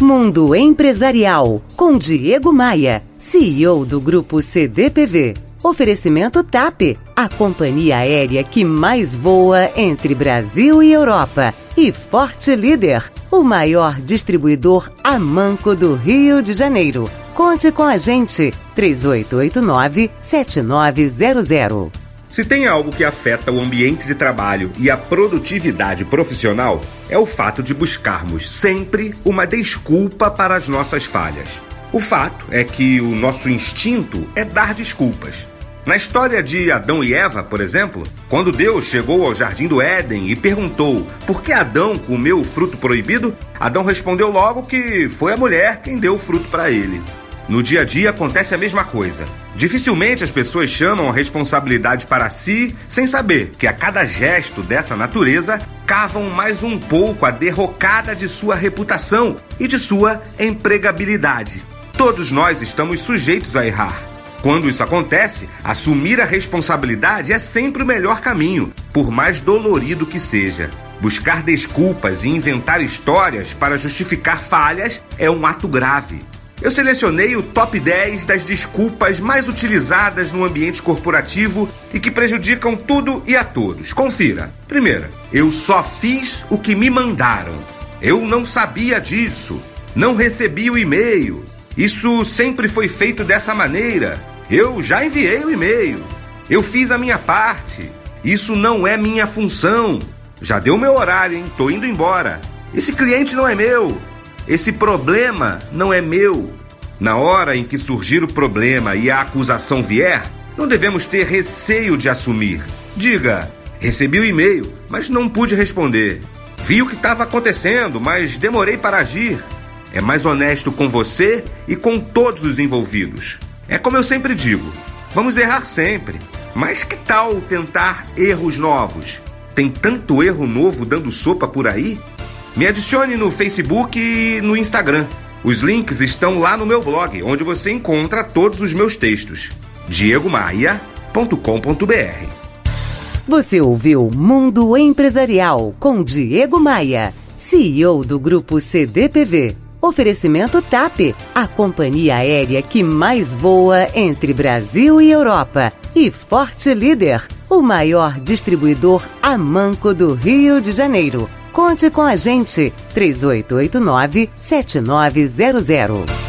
Mundo Empresarial, com Diego Maia, CEO do Grupo CDPV. Oferecimento TAP, a companhia aérea que mais voa entre Brasil e Europa. E Forte Líder, o maior distribuidor a manco do Rio de Janeiro. Conte com a gente, 3889-7900. Se tem algo que afeta o ambiente de trabalho e a produtividade profissional, é o fato de buscarmos sempre uma desculpa para as nossas falhas. O fato é que o nosso instinto é dar desculpas. Na história de Adão e Eva, por exemplo, quando Deus chegou ao jardim do Éden e perguntou por que Adão comeu o fruto proibido, Adão respondeu logo que foi a mulher quem deu o fruto para ele. No dia a dia acontece a mesma coisa. Dificilmente as pessoas chamam a responsabilidade para si sem saber que a cada gesto dessa natureza cavam mais um pouco a derrocada de sua reputação e de sua empregabilidade. Todos nós estamos sujeitos a errar. Quando isso acontece, assumir a responsabilidade é sempre o melhor caminho, por mais dolorido que seja. Buscar desculpas e inventar histórias para justificar falhas é um ato grave. Eu selecionei o top 10 das desculpas mais utilizadas no ambiente corporativo e que prejudicam tudo e a todos. Confira. Primeira, eu só fiz o que me mandaram. Eu não sabia disso. Não recebi o e-mail. Isso sempre foi feito dessa maneira. Eu já enviei o e-mail. Eu fiz a minha parte. Isso não é minha função. Já deu meu horário, hein? Tô indo embora. Esse cliente não é meu. Esse problema não é meu. Na hora em que surgir o problema e a acusação vier, não devemos ter receio de assumir. Diga: recebi o e-mail, mas não pude responder. Vi o que estava acontecendo, mas demorei para agir. É mais honesto com você e com todos os envolvidos. É como eu sempre digo: vamos errar sempre. Mas que tal tentar erros novos? Tem tanto erro novo dando sopa por aí? Me adicione no Facebook e no Instagram. Os links estão lá no meu blog, onde você encontra todos os meus textos. diegomaia.com.br Você ouviu Mundo Empresarial com Diego Maia, CEO do Grupo CDPV. Oferecimento TAP, a companhia aérea que mais voa entre Brasil e Europa. E Forte Líder, o maior distribuidor a manco do Rio de Janeiro. Conte com a gente. 3889-7900.